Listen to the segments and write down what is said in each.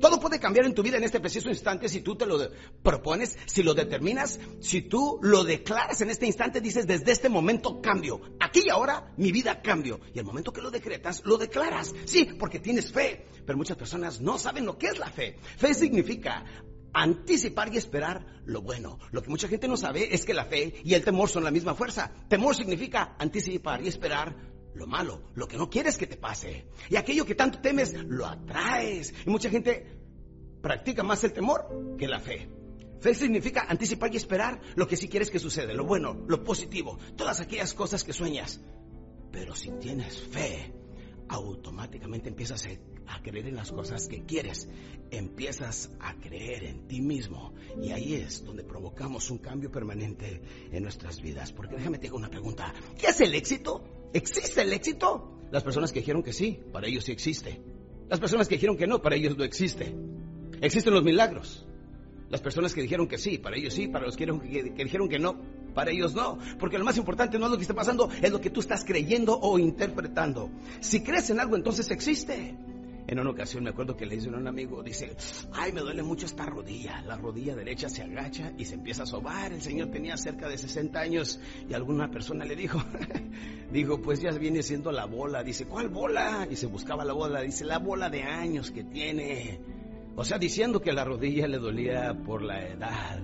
Todo puede cambiar en tu vida en este preciso instante si tú te lo propones, si lo determinas, si tú lo declaras en este instante, dices, desde este momento cambio. Aquí y ahora mi vida cambio. Y el momento que lo decretas, lo declaras. Sí, porque tienes fe. Pero muchas personas no saben lo que es la fe. Fe significa anticipar y esperar lo bueno. Lo que mucha gente no sabe es que la fe y el temor son la misma fuerza. Temor significa anticipar y esperar lo malo, lo que no quieres que te pase. Y aquello que tanto temes, lo atraes. Y mucha gente practica más el temor que la fe. Fe significa anticipar y esperar lo que sí quieres que suceda, lo bueno, lo positivo, todas aquellas cosas que sueñas. Pero si tienes fe, automáticamente empiezas a creer en las cosas que quieres. Empiezas a creer en ti mismo. Y ahí es donde provocamos un cambio permanente en nuestras vidas. Porque déjame te hago una pregunta. ¿Qué es el éxito? ¿Existe el éxito? Las personas que dijeron que sí, para ellos sí existe. Las personas que dijeron que no, para ellos no existe. Existen los milagros. Las personas que dijeron que sí, para ellos sí, para los que, que dijeron que no, para ellos no, porque lo más importante no es lo que está pasando, es lo que tú estás creyendo o interpretando. Si crees en algo, entonces existe. En una ocasión me acuerdo que le dice a un amigo, dice, ay, me duele mucho esta rodilla. La rodilla derecha se agacha y se empieza a sobar. El señor tenía cerca de 60 años y alguna persona le dijo, dijo, pues ya viene siendo la bola. Dice, ¿cuál bola? Y se buscaba la bola. Dice, la bola de años que tiene. O sea, diciendo que la rodilla le dolía por la edad.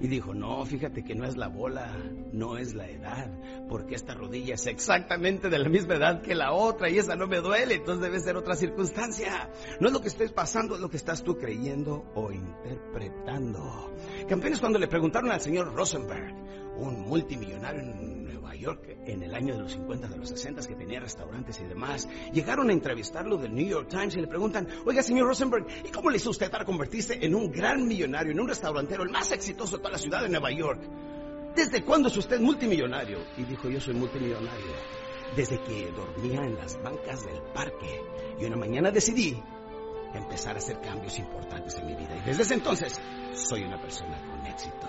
Y dijo, no, fíjate que no es la bola, no es la edad, porque esta rodilla es exactamente de la misma edad que la otra y esa no me duele, entonces debe ser otra circunstancia. No es lo que estés pasando, es lo que estás tú creyendo o interpretando. Campeones, cuando le preguntaron al señor Rosenberg, un multimillonario en Nueva York en el año de los 50, de los 60, que tenía restaurantes y demás. Llegaron a entrevistarlo del New York Times y le preguntan, oiga, señor Rosenberg, ¿y cómo le hizo usted para convertirse en un gran millonario, en un restaurantero, el más exitoso toda la ciudad de Nueva York? ¿Desde cuándo es usted multimillonario? Y dijo, yo soy multimillonario. Desde que dormía en las bancas del parque. Y una mañana decidí empezar a hacer cambios importantes en mi vida. Y desde ese entonces soy una persona con éxito.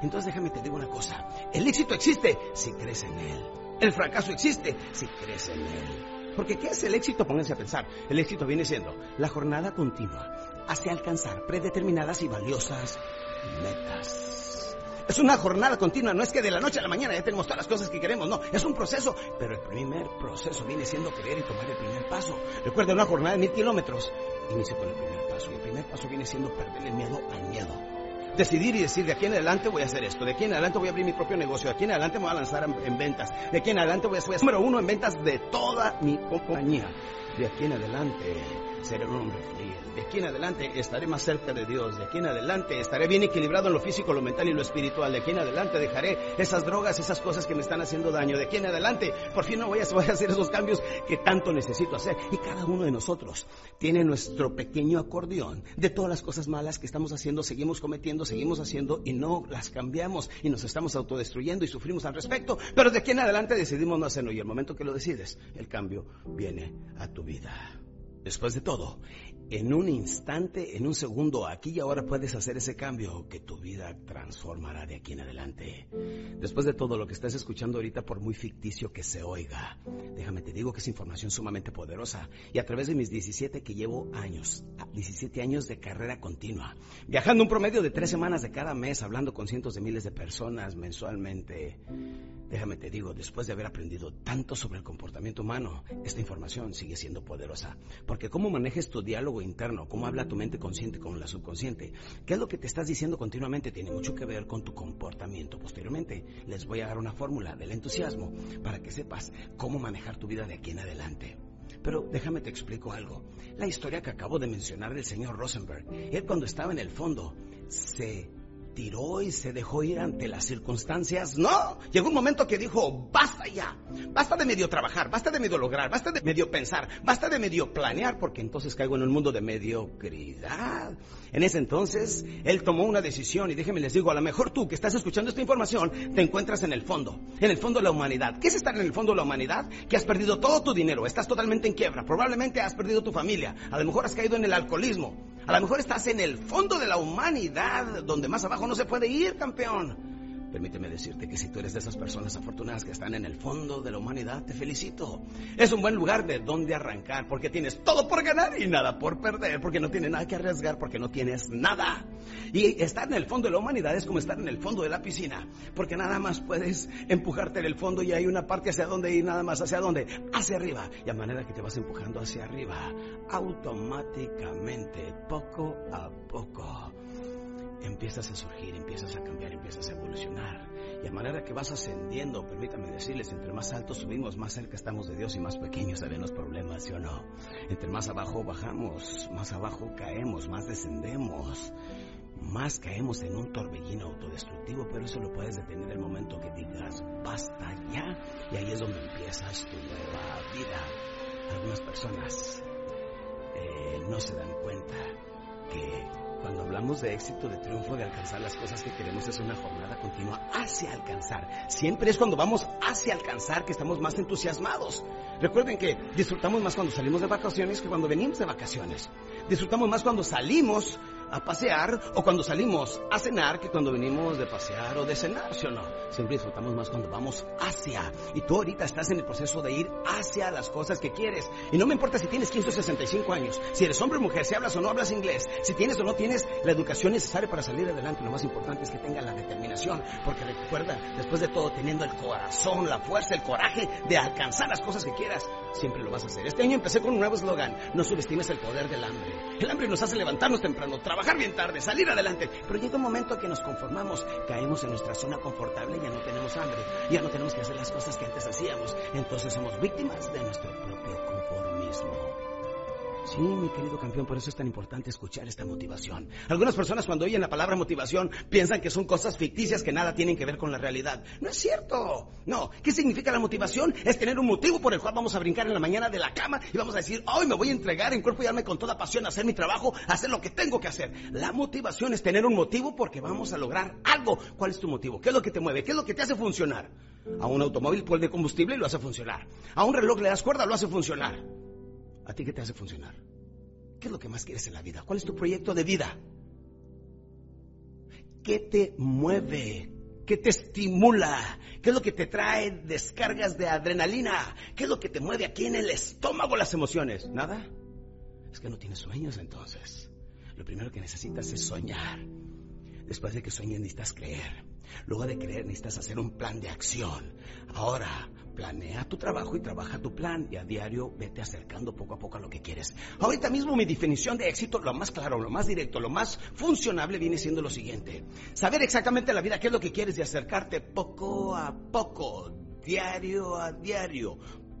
Entonces déjame te digo una cosa. El éxito existe si crees en él. El fracaso existe si crees en él. Porque ¿qué es el éxito? Pónganse a pensar. El éxito viene siendo la jornada continua hacia alcanzar predeterminadas y valiosas metas. Es una jornada continua, no es que de la noche a la mañana ya tenemos todas las cosas que queremos, no, es un proceso, pero el primer proceso viene siendo creer y tomar el primer paso. Recuerda una jornada de mil kilómetros, inicia con el primer paso y el primer paso viene siendo perder el miedo al miedo decidir y decir, de aquí en adelante voy a hacer esto, de aquí en adelante voy a abrir mi propio negocio, de aquí en adelante me voy a lanzar en, ventas, de aquí en adelante voy a ser número uno en ventas de toda mi compañía, de aquí en adelante seré un hombre fiel. De aquí en adelante estaré más cerca de Dios. De aquí en adelante estaré bien equilibrado en lo físico, lo mental y lo espiritual. De aquí en adelante dejaré esas drogas, esas cosas que me están haciendo daño. De aquí en adelante, por fin no voy a, hacer esos cambios que tanto necesito hacer. Y cada uno de nosotros tiene nuestro pequeño acordeón de todas las cosas malas que estamos haciendo, seguimos cometiendo, seguimos haciendo y no las cambiamos y nos estamos autodestruyendo y sufrimos al respecto. Pero de aquí en adelante decidimos no hacerlo y el momento que lo decides, el cambio viene a tu vida. Después de todo, en un instante, en un segundo, aquí y ahora puedes hacer ese cambio que tu vida transformará de aquí en adelante. Después de todo lo que estás escuchando ahorita, por muy ficticio que se oiga, déjame te digo que es información sumamente poderosa. Y a través de mis 17 que llevo años, 17 años de carrera continua, viajando un promedio de tres semanas de cada mes, hablando con cientos de miles de personas mensualmente, Déjame te digo, después de haber aprendido tanto sobre el comportamiento humano, esta información sigue siendo poderosa. Porque cómo manejes tu diálogo interno, cómo habla tu mente consciente con la subconsciente, qué es lo que te estás diciendo continuamente, tiene mucho que ver con tu comportamiento. Posteriormente les voy a dar una fórmula del entusiasmo para que sepas cómo manejar tu vida de aquí en adelante. Pero déjame te explico algo. La historia que acabo de mencionar del señor Rosenberg, él cuando estaba en el fondo se tiró y se dejó ir ante las circunstancias. No, llegó un momento que dijo, basta ya, basta de medio trabajar, basta de medio lograr, basta de medio pensar, basta de medio planear, porque entonces caigo en un mundo de mediocridad. En ese entonces, él tomó una decisión y déjenme les digo, a lo mejor tú que estás escuchando esta información, te encuentras en el fondo, en el fondo de la humanidad. ¿Qué es estar en el fondo de la humanidad? Que has perdido todo tu dinero, estás totalmente en quiebra, probablemente has perdido tu familia, a lo mejor has caído en el alcoholismo, a lo mejor estás en el fondo de la humanidad, donde más abajo no se puede ir, campeón. Permíteme decirte que si tú eres de esas personas afortunadas que están en el fondo de la humanidad, te felicito. Es un buen lugar de donde arrancar, porque tienes todo por ganar y nada por perder, porque no tienes nada que arriesgar, porque no tienes nada. Y estar en el fondo de la humanidad es como estar en el fondo de la piscina, porque nada más puedes empujarte en el fondo y hay una parte hacia donde ir, nada más hacia donde, hacia arriba. Y a manera que te vas empujando hacia arriba, automáticamente, poco a poco empiezas a surgir, empiezas a cambiar, empiezas a evolucionar. Y a manera que vas ascendiendo, permítame decirles, entre más alto subimos, más cerca estamos de Dios y más pequeños se ven los problemas, ¿sí o no? Entre más abajo bajamos, más abajo caemos, más descendemos, más caemos en un torbellino autodestructivo, pero eso lo puedes detener el momento que digas, basta ya, y ahí es donde empiezas tu nueva vida. Algunas personas eh, no se dan cuenta que cuando hablamos de éxito, de triunfo, de alcanzar las cosas que queremos, es una jornada continua hacia alcanzar. Siempre es cuando vamos hacia alcanzar que estamos más entusiasmados. Recuerden que disfrutamos más cuando salimos de vacaciones que cuando venimos de vacaciones. Disfrutamos más cuando salimos a pasear o cuando salimos a cenar que cuando venimos de pasear o de cenar, ¿sí o no? Siempre disfrutamos más cuando vamos hacia. Y tú ahorita estás en el proceso de ir hacia las cosas que quieres. Y no me importa si tienes 15 o 65 años, si eres hombre o mujer, si hablas o no hablas inglés, si tienes o no tienes la educación necesaria para salir adelante. Lo más importante es que tengas la determinación. Porque recuerda, después de todo, teniendo el corazón, la fuerza, el coraje de alcanzar las cosas que quieras, siempre lo vas a hacer. Este año empecé con un nuevo eslogan. No subestimes el poder del hambre. El hambre nos hace levantarnos temprano, trabajar bien tarde, salir adelante. Pero llega un momento que nos conformamos, caemos en nuestra zona confortable, ya no tenemos hambre, ya no tenemos que hacer las cosas que antes hacíamos. Entonces somos víctimas de nuestro propio conformismo. Sí, mi querido campeón, por eso es tan importante escuchar esta motivación. Algunas personas cuando oyen la palabra motivación piensan que son cosas ficticias que nada tienen que ver con la realidad. No es cierto. No. ¿Qué significa la motivación? Es tener un motivo por el cual vamos a brincar en la mañana de la cama y vamos a decir, hoy me voy a entregar en cuerpo y alma con toda pasión a hacer mi trabajo, a hacer lo que tengo que hacer. La motivación es tener un motivo porque vamos a lograr algo. ¿Cuál es tu motivo? ¿Qué es lo que te mueve? ¿Qué es lo que te hace funcionar? A un automóvil de combustible y lo hace funcionar. A un reloj le das cuerda, lo hace funcionar. ¿A ti qué te hace funcionar? ¿Qué es lo que más quieres en la vida? ¿Cuál es tu proyecto de vida? ¿Qué te mueve? ¿Qué te estimula? ¿Qué es lo que te trae descargas de adrenalina? ¿Qué es lo que te mueve aquí en el estómago las emociones? ¿Nada? Es que no tienes sueños entonces. Lo primero que necesitas es soñar. Después de que sueñes necesitas creer. Luego de creer necesitas hacer un plan de acción. Ahora, planea tu trabajo y trabaja tu plan y a diario vete acercando poco a poco a lo que quieres. Ahorita mismo mi definición de éxito, lo más claro, lo más directo, lo más funcionable viene siendo lo siguiente. Saber exactamente la vida qué es lo que quieres y acercarte poco a poco, diario a diario,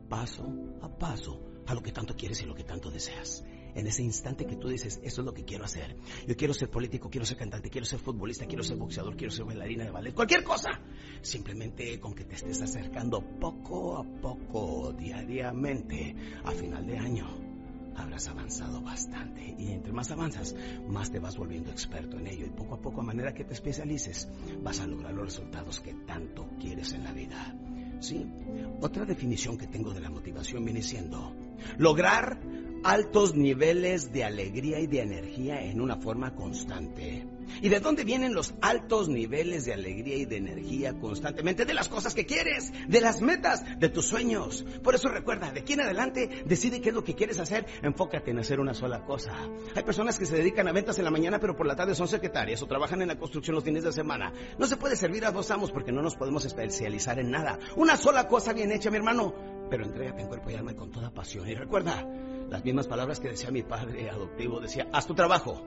paso a paso a lo que tanto quieres y lo que tanto deseas en ese instante que tú dices, eso es lo que quiero hacer. Yo quiero ser político, quiero ser cantante, quiero ser futbolista, quiero ser boxeador, quiero ser bailarina de ballet, cualquier cosa. Simplemente con que te estés acercando poco a poco, diariamente, a final de año, habrás avanzado bastante. Y entre más avanzas, más te vas volviendo experto en ello. Y poco a poco, a manera que te especialices, vas a lograr los resultados que tanto quieres en la vida. Sí, otra definición que tengo de la motivación viene siendo lograr altos niveles de alegría y de energía en una forma constante. ¿Y de dónde vienen los altos niveles de alegría y de energía constantemente? De las cosas que quieres, de las metas, de tus sueños. Por eso recuerda, de aquí en adelante, decide qué es lo que quieres hacer, enfócate en hacer una sola cosa. Hay personas que se dedican a ventas en la mañana, pero por la tarde son secretarias o trabajan en la construcción los fines de semana. No se puede servir a dos amos porque no nos podemos especializar en nada. Una sola cosa bien hecha, mi hermano, pero entrégate en cuerpo y alma con toda pasión. Y recuerda, las mismas palabras que decía mi padre adoptivo, decía, haz tu trabajo.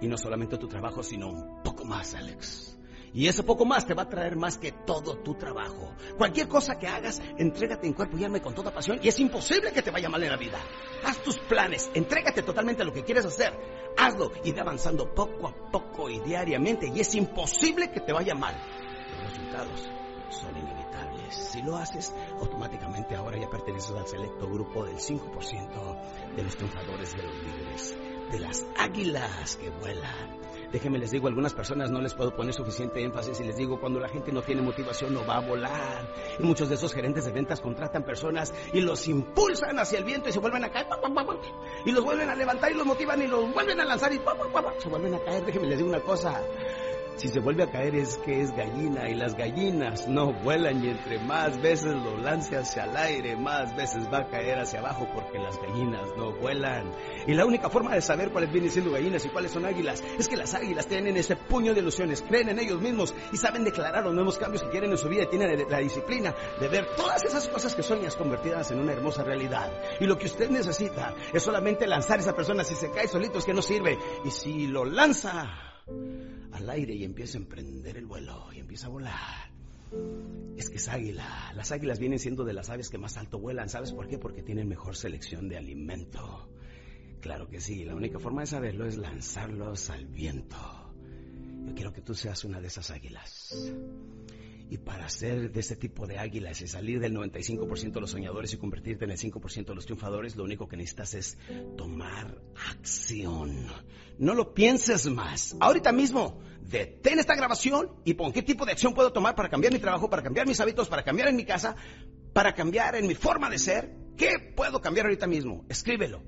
Y no solamente tu trabajo, sino un poco más, Alex. Y ese poco más te va a traer más que todo tu trabajo. Cualquier cosa que hagas, entrégate en cuerpo y alma con toda pasión y es imposible que te vaya mal en la vida. Haz tus planes, entrégate totalmente a lo que quieres hacer. Hazlo y ve avanzando poco a poco y diariamente y es imposible que te vaya mal. Los resultados son inevitables. Si lo haces, automáticamente ahora ya perteneces al selecto grupo del 5% de los triunfadores de los líderes, de las águilas que vuelan. Déjenme les digo, algunas personas no les puedo poner suficiente énfasis y les digo, cuando la gente no tiene motivación no va a volar. Y muchos de esos gerentes de ventas contratan personas y los impulsan hacia el viento y se vuelven a caer. Y los vuelven a levantar y los motivan y los vuelven a lanzar y se vuelven a caer. Déjenme les digo una cosa. Si se vuelve a caer es que es gallina y las gallinas no vuelan y entre más veces lo lance hacia el aire, más veces va a caer hacia abajo porque las gallinas no vuelan. Y la única forma de saber cuáles vienen siendo gallinas y cuáles son águilas es que las águilas tienen ese puño de ilusiones, creen en ellos mismos y saben declarar los nuevos cambios que quieren en su vida y tienen la disciplina de ver todas esas cosas que sueñas convertidas en una hermosa realidad. Y lo que usted necesita es solamente lanzar a esa persona. Si se cae solito es que no sirve. Y si lo lanza al aire y empieza a emprender el vuelo y empieza a volar. Es que es águila. Las águilas vienen siendo de las aves que más alto vuelan. ¿Sabes por qué? Porque tienen mejor selección de alimento. Claro que sí. La única forma de saberlo es lanzarlos al viento. Yo quiero que tú seas una de esas águilas. Y para ser de ese tipo de águilas y salir del 95% de los soñadores y convertirte en el 5% de los triunfadores, lo único que necesitas es tomar acción. No lo pienses más. Ahorita mismo, detén esta grabación y pon qué tipo de acción puedo tomar para cambiar mi trabajo, para cambiar mis hábitos, para cambiar en mi casa, para cambiar en mi forma de ser. ¿Qué puedo cambiar ahorita mismo? Escríbelo.